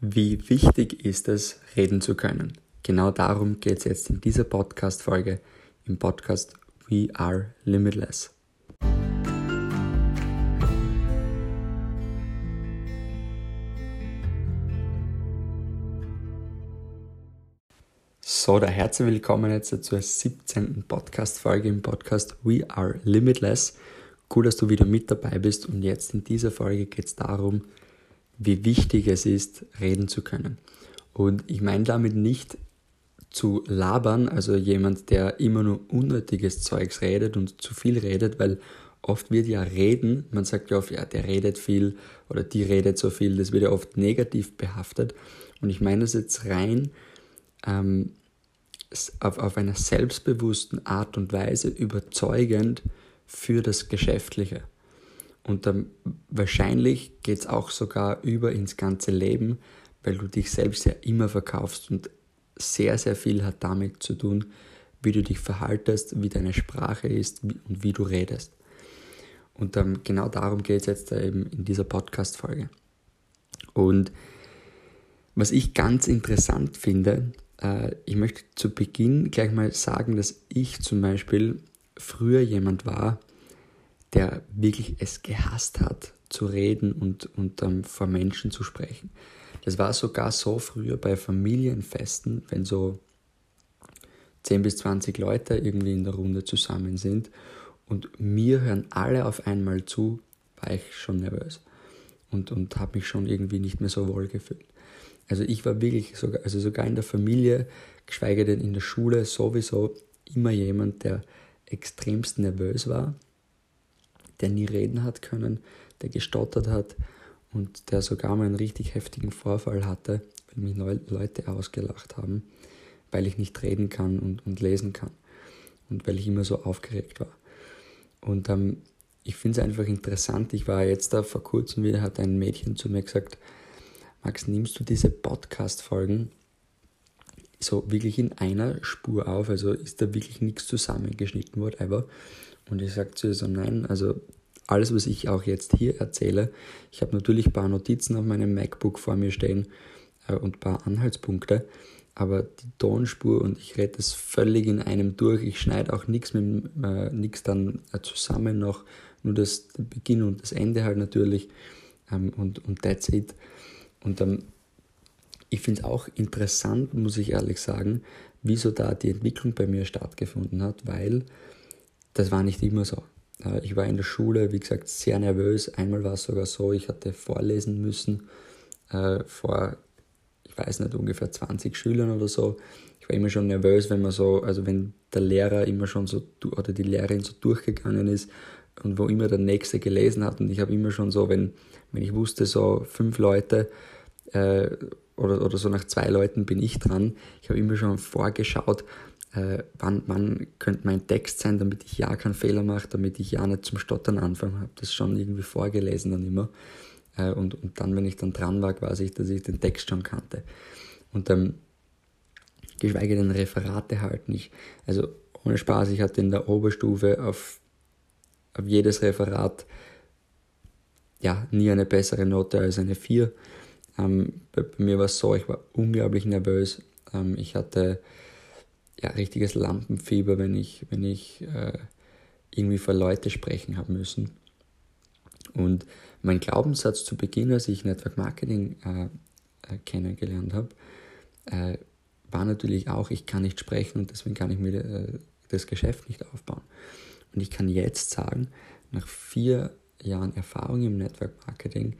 Wie wichtig ist es, reden zu können? Genau darum geht es jetzt in dieser Podcast-Folge im Podcast We Are Limitless. So, da herzlich willkommen jetzt zur 17. Podcast-Folge im Podcast We Are Limitless. Cool, dass du wieder mit dabei bist und jetzt in dieser Folge geht es darum, wie wichtig es ist, reden zu können. Und ich meine damit nicht zu labern, also jemand, der immer nur unnötiges Zeugs redet und zu viel redet, weil oft wird ja reden, man sagt ja oft, ja, der redet viel oder die redet so viel, das wird ja oft negativ behaftet. Und ich meine das jetzt rein ähm, auf, auf einer selbstbewussten Art und Weise überzeugend für das Geschäftliche. Und dann wahrscheinlich geht es auch sogar über ins ganze Leben, weil du dich selbst ja immer verkaufst und sehr, sehr viel hat damit zu tun, wie du dich verhaltest, wie deine Sprache ist und wie du redest. Und ähm, genau darum geht es jetzt eben in dieser Podcast-Folge. Und was ich ganz interessant finde, äh, ich möchte zu Beginn gleich mal sagen, dass ich zum Beispiel früher jemand war, der wirklich es gehasst hat, zu reden und, und ähm, vor Menschen zu sprechen. Das war sogar so früher bei Familienfesten, wenn so 10 bis 20 Leute irgendwie in der Runde zusammen sind und mir hören alle auf einmal zu, war ich schon nervös und, und habe mich schon irgendwie nicht mehr so wohl gefühlt. Also ich war wirklich sogar, also sogar in der Familie, geschweige denn in der Schule, sowieso immer jemand, der extremst nervös war der nie reden hat können, der gestottert hat und der sogar mal einen richtig heftigen Vorfall hatte, weil mich Leute ausgelacht haben, weil ich nicht reden kann und, und lesen kann und weil ich immer so aufgeregt war. Und ähm, ich finde es einfach interessant. Ich war jetzt da vor kurzem wieder, hat ein Mädchen zu mir gesagt, Max, nimmst du diese Podcast-Folgen so wirklich in einer Spur auf? Also ist da wirklich nichts zusammengeschnitten, whatever. Und ich sage zu ihr so, nein, also alles, was ich auch jetzt hier erzähle, ich habe natürlich ein paar Notizen auf meinem MacBook vor mir stehen äh, und ein paar Anhaltspunkte, aber die Tonspur und ich rede das völlig in einem durch. Ich schneide auch nichts äh, nix dann äh, zusammen noch, nur das Beginn und das Ende halt natürlich ähm, und, und that's it. Und ähm, ich finde es auch interessant, muss ich ehrlich sagen, wieso da die Entwicklung bei mir stattgefunden hat, weil das war nicht immer so. Äh, ich war in der Schule, wie gesagt, sehr nervös. Einmal war es sogar so, ich hatte vorlesen müssen äh, vor, ich weiß nicht, ungefähr 20 Schülern oder so. Ich war immer schon nervös, wenn man so, also wenn der Lehrer immer schon so, oder die Lehrerin so durchgegangen ist und wo immer der Nächste gelesen hat. Und ich habe immer schon so, wenn, wenn ich wusste, so fünf Leute äh, oder, oder so nach zwei Leuten bin ich dran, ich habe immer schon vorgeschaut, äh, wann, wann könnte mein Text sein, damit ich ja keinen Fehler mache, damit ich ja nicht zum Stottern anfange. Habe das schon irgendwie vorgelesen dann immer. Äh, und, und dann, wenn ich dann dran war, quasi, dass ich den Text schon kannte. Und dann, geschweige denn Referate halten. Ich, also ohne Spaß, ich hatte in der Oberstufe auf, auf jedes Referat ja, nie eine bessere Note als eine 4. Ähm, bei, bei, mir war es so, ich war unglaublich nervös. Ähm, ich hatte ja, richtiges Lampenfieber, wenn ich, wenn ich äh, irgendwie vor Leute sprechen habe müssen. Und mein Glaubenssatz zu Beginn, als ich Network Marketing äh, äh, kennengelernt habe, äh, war natürlich auch, ich kann nicht sprechen und deswegen kann ich mir äh, das Geschäft nicht aufbauen. Und ich kann jetzt sagen, nach vier Jahren Erfahrung im Network Marketing,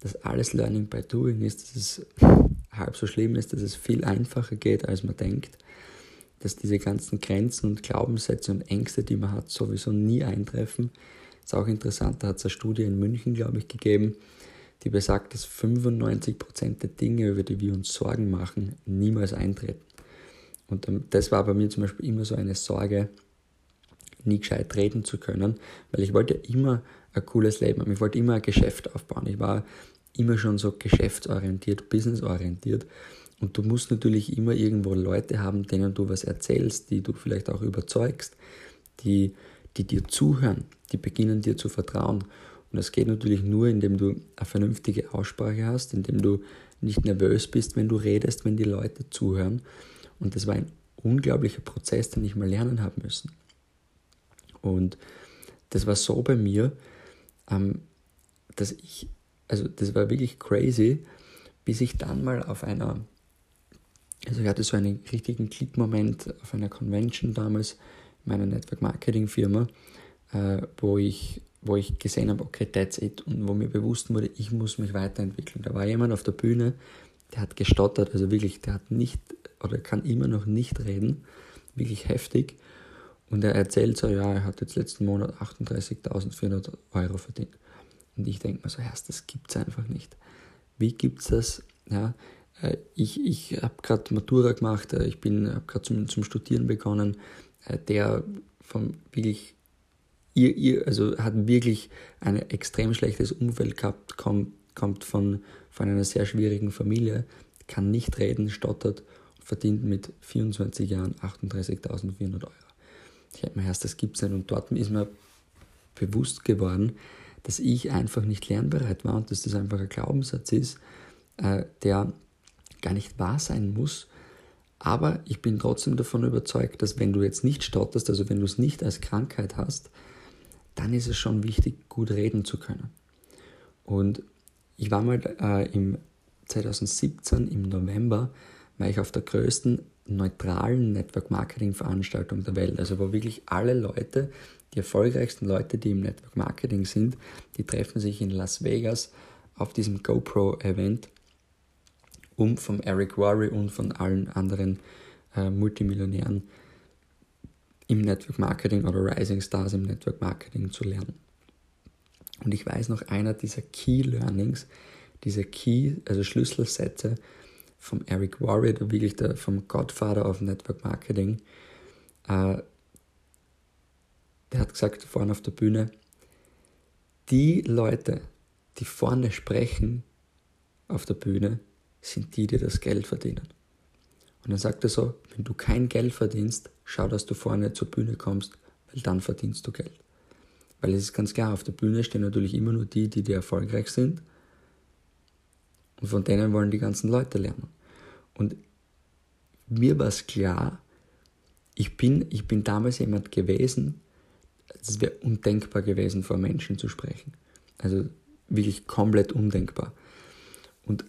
dass alles Learning by Doing ist, dass es halb so schlimm ist, dass es viel einfacher geht, als man denkt dass diese ganzen Grenzen und Glaubenssätze und Ängste, die man hat, sowieso nie eintreffen. Ist auch interessant, da hat es eine Studie in München, glaube ich, gegeben, die besagt, dass 95% der Dinge, über die wir uns Sorgen machen, niemals eintreten. Und ähm, das war bei mir zum Beispiel immer so eine Sorge, nie gescheit reden zu können, weil ich wollte immer ein cooles Leben haben. Ich wollte immer ein Geschäft aufbauen. Ich war immer schon so geschäftsorientiert, businessorientiert und du musst natürlich immer irgendwo Leute haben, denen du was erzählst, die du vielleicht auch überzeugst, die, die dir zuhören, die beginnen dir zu vertrauen. Und das geht natürlich nur, indem du eine vernünftige Aussprache hast, indem du nicht nervös bist, wenn du redest, wenn die Leute zuhören. Und das war ein unglaublicher Prozess, den ich mal lernen habe müssen. Und das war so bei mir, ähm, dass ich, also das war wirklich crazy, bis ich dann mal auf einer, also ich hatte so einen richtigen Klickmoment auf einer Convention damals in meiner Network Marketing Firma, äh, wo ich wo ich gesehen habe, okay, that's it, und wo mir bewusst wurde, ich muss mich weiterentwickeln. Da war jemand auf der Bühne, der hat gestottert, also wirklich, der hat nicht oder kann immer noch nicht reden, wirklich heftig. Und er erzählt so, ja, er hat jetzt letzten Monat 38.400 Euro verdient. Und ich denke mir so, Herr, das gibt es einfach nicht. Wie gibt es das? Ja, ich ich habe gerade Matura gemacht, äh, ich habe gerade zum, zum Studieren begonnen. Äh, der vom wirklich, ihr, ihr, also hat wirklich ein extrem schlechtes Umfeld gehabt, kommt, kommt von, von einer sehr schwierigen Familie, kann nicht reden, stottert und verdient mit 24 Jahren 38.400 Euro. Ich habe mir erst, das gibt es nicht. Und dort ist mir bewusst geworden, dass ich einfach nicht lernbereit war und dass das einfach ein Glaubenssatz ist, äh, der gar nicht wahr sein muss. Aber ich bin trotzdem davon überzeugt, dass wenn du jetzt nicht stotterst, also wenn du es nicht als Krankheit hast, dann ist es schon wichtig, gut reden zu können. Und ich war mal äh, im 2017 im November, war ich auf der größten neutralen Network Marketing Veranstaltung der Welt, also wo wirklich alle Leute, die erfolgreichsten Leute, die im Network Marketing sind, die treffen sich in Las Vegas auf diesem GoPro Event, um von Eric Worre und von allen anderen äh, Multimillionären im Network Marketing oder Rising Stars im Network Marketing zu lernen. Und ich weiß noch, einer dieser Key Learnings, diese Key, also Schlüsselsätze, vom Eric Warrior, wirklich der, vom Godfather of Network Marketing. Äh, der hat gesagt vorne auf der Bühne, die Leute, die vorne sprechen auf der Bühne, sind die, die das Geld verdienen. Und dann sagt er so, wenn du kein Geld verdienst, schau, dass du vorne zur Bühne kommst, weil dann verdienst du Geld. Weil es ist ganz klar, auf der Bühne stehen natürlich immer nur die, die, die erfolgreich sind und von denen wollen die ganzen Leute lernen. Und mir war es klar, ich bin, ich bin damals jemand gewesen, es wäre undenkbar gewesen, vor Menschen zu sprechen. Also wirklich komplett undenkbar. Und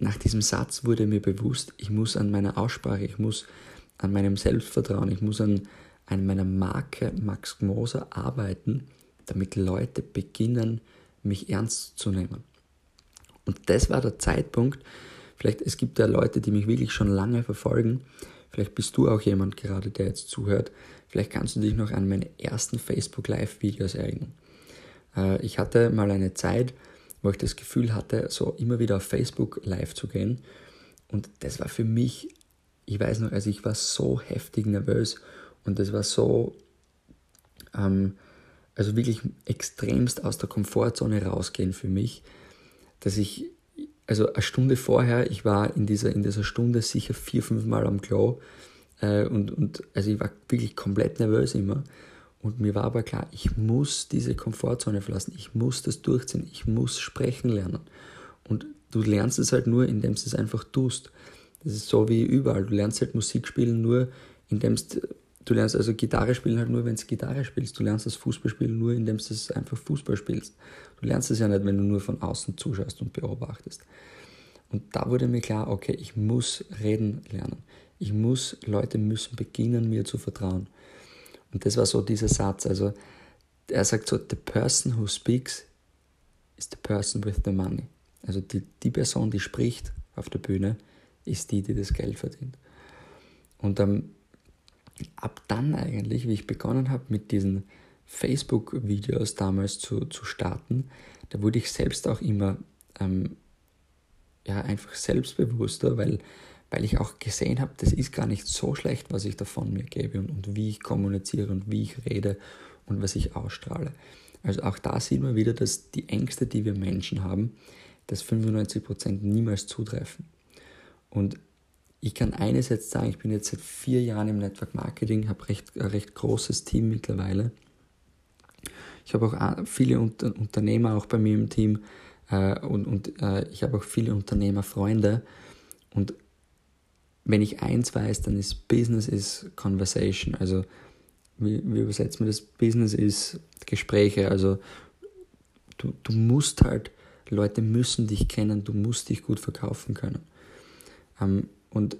nach diesem Satz wurde mir bewusst, ich muss an meiner Aussprache, ich muss an meinem Selbstvertrauen, ich muss an, an meiner Marke Max Moser arbeiten, damit Leute beginnen, mich ernst zu nehmen. Und das war der Zeitpunkt, vielleicht es gibt ja Leute, die mich wirklich schon lange verfolgen, vielleicht bist du auch jemand gerade, der jetzt zuhört, vielleicht kannst du dich noch an meine ersten Facebook Live-Videos erinnern. Äh, ich hatte mal eine Zeit, wo ich das Gefühl hatte, so immer wieder auf Facebook live zu gehen. Und das war für mich, ich weiß noch, also ich war so heftig nervös und das war so, ähm, also wirklich extremst aus der Komfortzone rausgehen für mich dass ich, also eine Stunde vorher, ich war in dieser, in dieser Stunde sicher vier, fünf Mal am Klo äh, und, und also ich war wirklich komplett nervös immer. Und mir war aber klar, ich muss diese Komfortzone verlassen, ich muss das durchziehen, ich muss sprechen lernen. Und du lernst es halt nur, indem du es einfach tust. Das ist so wie überall. Du lernst halt Musik spielen nur, indem du Du lernst also Gitarre spielen halt nur, wenn du Gitarre spielst. Du lernst das Fußballspielen nur, indem du es einfach Fußball spielst. Du lernst es ja nicht, wenn du nur von außen zuschaust und beobachtest. Und da wurde mir klar, okay, ich muss reden lernen. Ich muss, Leute müssen beginnen, mir zu vertrauen. Und das war so dieser Satz. Also er sagt so, the person who speaks is the person with the money. Also die, die Person, die spricht auf der Bühne, ist die, die das Geld verdient. Und ähm, ab dann eigentlich, wie ich begonnen habe mit diesen Facebook-Videos damals zu, zu starten, da wurde ich selbst auch immer ähm, ja, einfach selbstbewusster, weil, weil ich auch gesehen habe, das ist gar nicht so schlecht, was ich da von mir gebe und, und wie ich kommuniziere und wie ich rede und was ich ausstrahle. Also auch da sieht man wieder, dass die Ängste, die wir Menschen haben, dass 95% niemals zutreffen. Und ich kann eines jetzt sagen, ich bin jetzt seit vier Jahren im Network Marketing, habe recht, ein recht großes Team mittlerweile. Ich habe auch viele Unternehmer auch bei mir im Team äh, und, und äh, ich habe auch viele Unternehmerfreunde. Und wenn ich eins weiß, dann ist Business is Conversation. Also wie, wie übersetzt man das? Business ist Gespräche. Also du, du musst halt, Leute müssen dich kennen, du musst dich gut verkaufen können. Ähm, und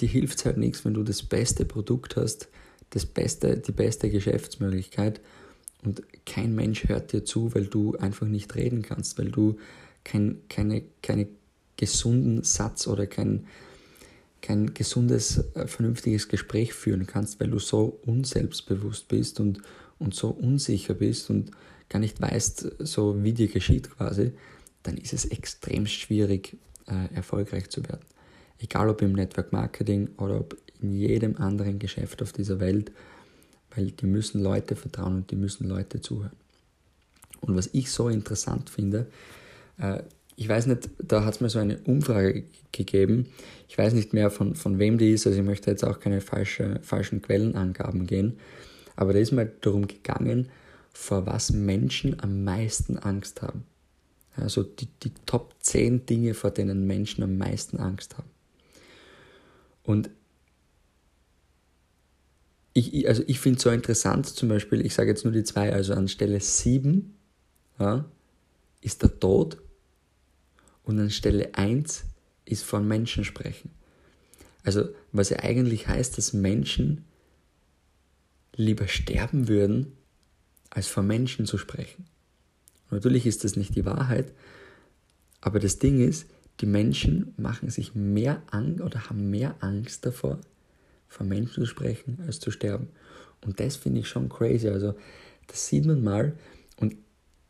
dir hilft es halt nichts, wenn du das beste Produkt hast, das beste, die beste Geschäftsmöglichkeit und kein Mensch hört dir zu, weil du einfach nicht reden kannst, weil du kein, keine, keine gesunden Satz oder kein, kein gesundes, äh, vernünftiges Gespräch führen kannst, weil du so unselbstbewusst bist und, und so unsicher bist und gar nicht weißt, so wie dir geschieht quasi, dann ist es extrem schwierig, äh, erfolgreich zu werden. Egal ob im Network Marketing oder ob in jedem anderen Geschäft auf dieser Welt, weil die müssen Leute vertrauen und die müssen Leute zuhören. Und was ich so interessant finde, äh, ich weiß nicht, da hat es mir so eine Umfrage gegeben, ich weiß nicht mehr von, von wem die ist, also ich möchte jetzt auch keine falsche, falschen Quellenangaben gehen, aber da ist mal darum gegangen, vor was Menschen am meisten Angst haben. Also die, die Top 10 Dinge, vor denen Menschen am meisten Angst haben. Und ich, also ich finde es so interessant, zum Beispiel, ich sage jetzt nur die zwei, also an Stelle 7 ja, ist der Tod und an Stelle 1 ist von Menschen sprechen. Also was ja eigentlich heißt, dass Menschen lieber sterben würden, als von Menschen zu sprechen. natürlich ist das nicht die Wahrheit, aber das Ding ist, die Menschen machen sich mehr Angst oder haben mehr Angst davor, von Menschen zu sprechen, als zu sterben. Und das finde ich schon crazy. Also, das sieht man mal.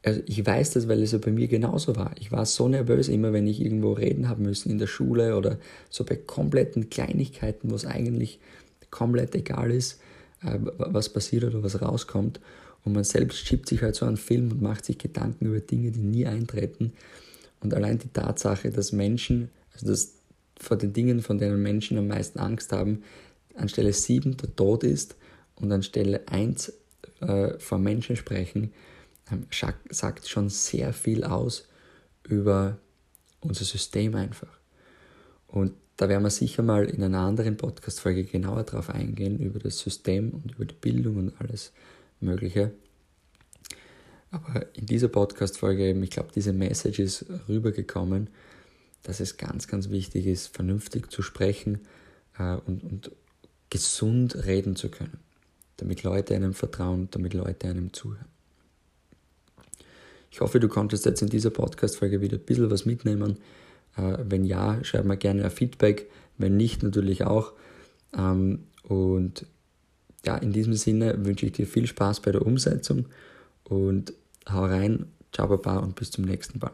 Also ich weiß das, weil es ja bei mir genauso war. Ich war so nervös, immer wenn ich irgendwo reden haben müssen in der Schule oder so bei kompletten Kleinigkeiten, wo es eigentlich komplett egal ist, äh, was passiert oder was rauskommt. Und man selbst schiebt sich halt so einen Film und macht sich Gedanken über Dinge, die nie eintreten. Und allein die Tatsache, dass Menschen, also dass vor den Dingen, von denen Menschen am meisten Angst haben, an Stelle 7 der Tod ist und an Stelle 1 äh, vor Menschen sprechen, sagt schon sehr viel aus über unser System einfach. Und da werden wir sicher mal in einer anderen Podcast-Folge genauer drauf eingehen, über das System und über die Bildung und alles Mögliche. Aber in dieser Podcast-Folge eben, ich glaube, diese Message ist rübergekommen, dass es ganz, ganz wichtig ist, vernünftig zu sprechen äh, und, und gesund reden zu können, damit Leute einem vertrauen, damit Leute einem zuhören. Ich hoffe, du konntest jetzt in dieser Podcast-Folge wieder ein bisschen was mitnehmen. Äh, wenn ja, schreib mir gerne ein Feedback. Wenn nicht, natürlich auch. Ähm, und ja, in diesem Sinne wünsche ich dir viel Spaß bei der Umsetzung und hau rein, ciao Baba und bis zum nächsten Mal.